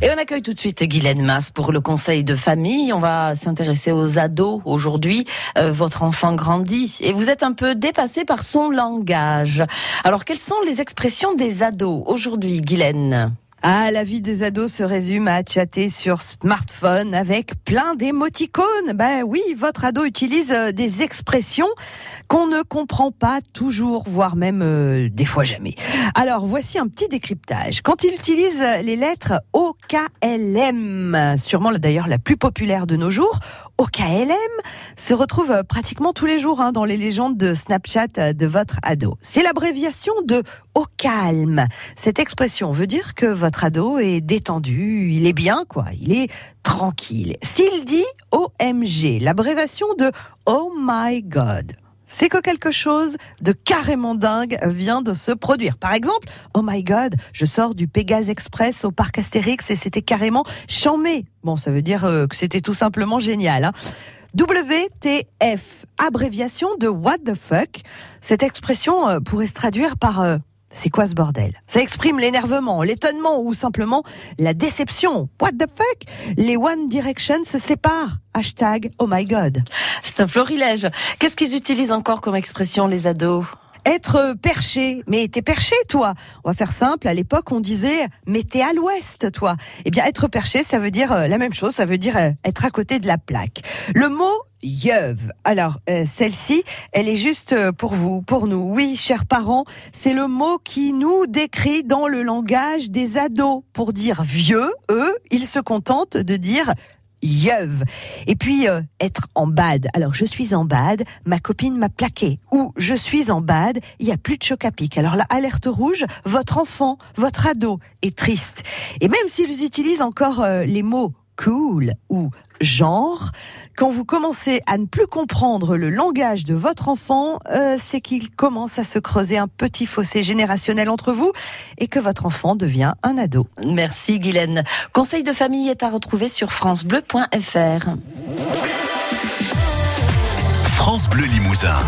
Et on accueille tout de suite Guylaine Masse pour le conseil de famille. On va s'intéresser aux ados aujourd'hui. Euh, votre enfant grandit et vous êtes un peu dépassé par son langage. Alors, quelles sont les expressions des ados aujourd'hui, Guylaine? Ah, la vie des ados se résume à chatter sur smartphone avec plein d'émoticônes. Ben oui, votre ado utilise euh, des expressions qu'on ne comprend pas toujours, voire même euh, des fois jamais. Alors, voici un petit décryptage. Quand il utilise les lettres OKLM, sûrement d'ailleurs la plus populaire de nos jours, OKLM se retrouve pratiquement tous les jours hein, dans les légendes de Snapchat de votre ado. C'est l'abréviation de au calme. Cette expression veut dire que votre ado est détendu, il est bien quoi, il est tranquille. S'il dit OMG, l'abréviation de Oh my God, c'est que quelque chose de carrément dingue vient de se produire. Par exemple, oh my god, je sors du Pégase Express au parc Astérix et c'était carrément chamé. Bon, ça veut dire euh, que c'était tout simplement génial. Hein. WTF, abréviation de what the fuck. Cette expression euh, pourrait se traduire par euh, c'est quoi ce bordel? Ça exprime l'énervement, l'étonnement ou simplement la déception. What the fuck? Les One Direction se séparent. Hashtag oh my god. C'est un florilège. Qu'est-ce qu'ils utilisent encore comme expression les ados? Être perché. Mais t'es perché, toi. On va faire simple. À l'époque, on disait, mais t'es à l'ouest, toi. Eh bien, être perché, ça veut dire euh, la même chose. Ça veut dire euh, être à côté de la plaque. Le mot yeuve. Alors, euh, celle-ci, elle est juste pour vous, pour nous. Oui, chers parents, c'est le mot qui nous décrit dans le langage des ados. Pour dire vieux, eux, ils se contentent de dire yeuve. Et puis euh, être en bad. Alors je suis en bad, ma copine m'a plaqué. Ou je suis en bad, il y a plus de choc à pic. Alors la alerte rouge, votre enfant, votre ado est triste. Et même s'ils utilisent encore euh, les mots cool ou genre. Quand vous commencez à ne plus comprendre le langage de votre enfant, euh, c'est qu'il commence à se creuser un petit fossé générationnel entre vous et que votre enfant devient un ado. Merci Guylaine. Conseil de famille est à retrouver sur francebleu.fr. France Bleu Limousin.